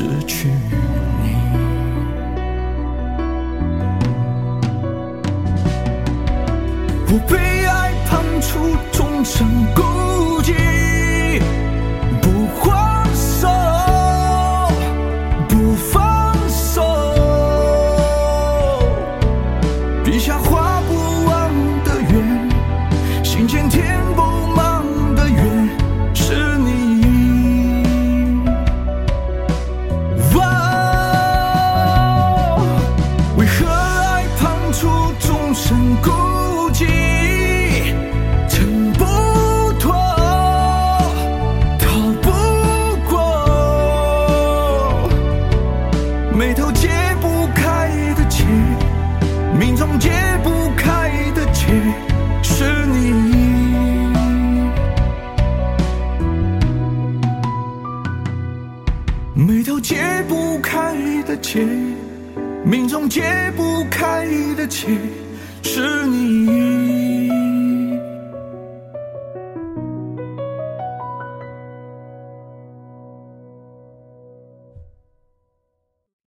失去你。不被爱判处，终身孤寂，不还手，不放手，笔下画不完的圆，心间填终身孤寂，挣不脱，逃不过，眉头解不开的结，命中解不开的结，是你。眉头解不开的结，命中解不开的结，是你。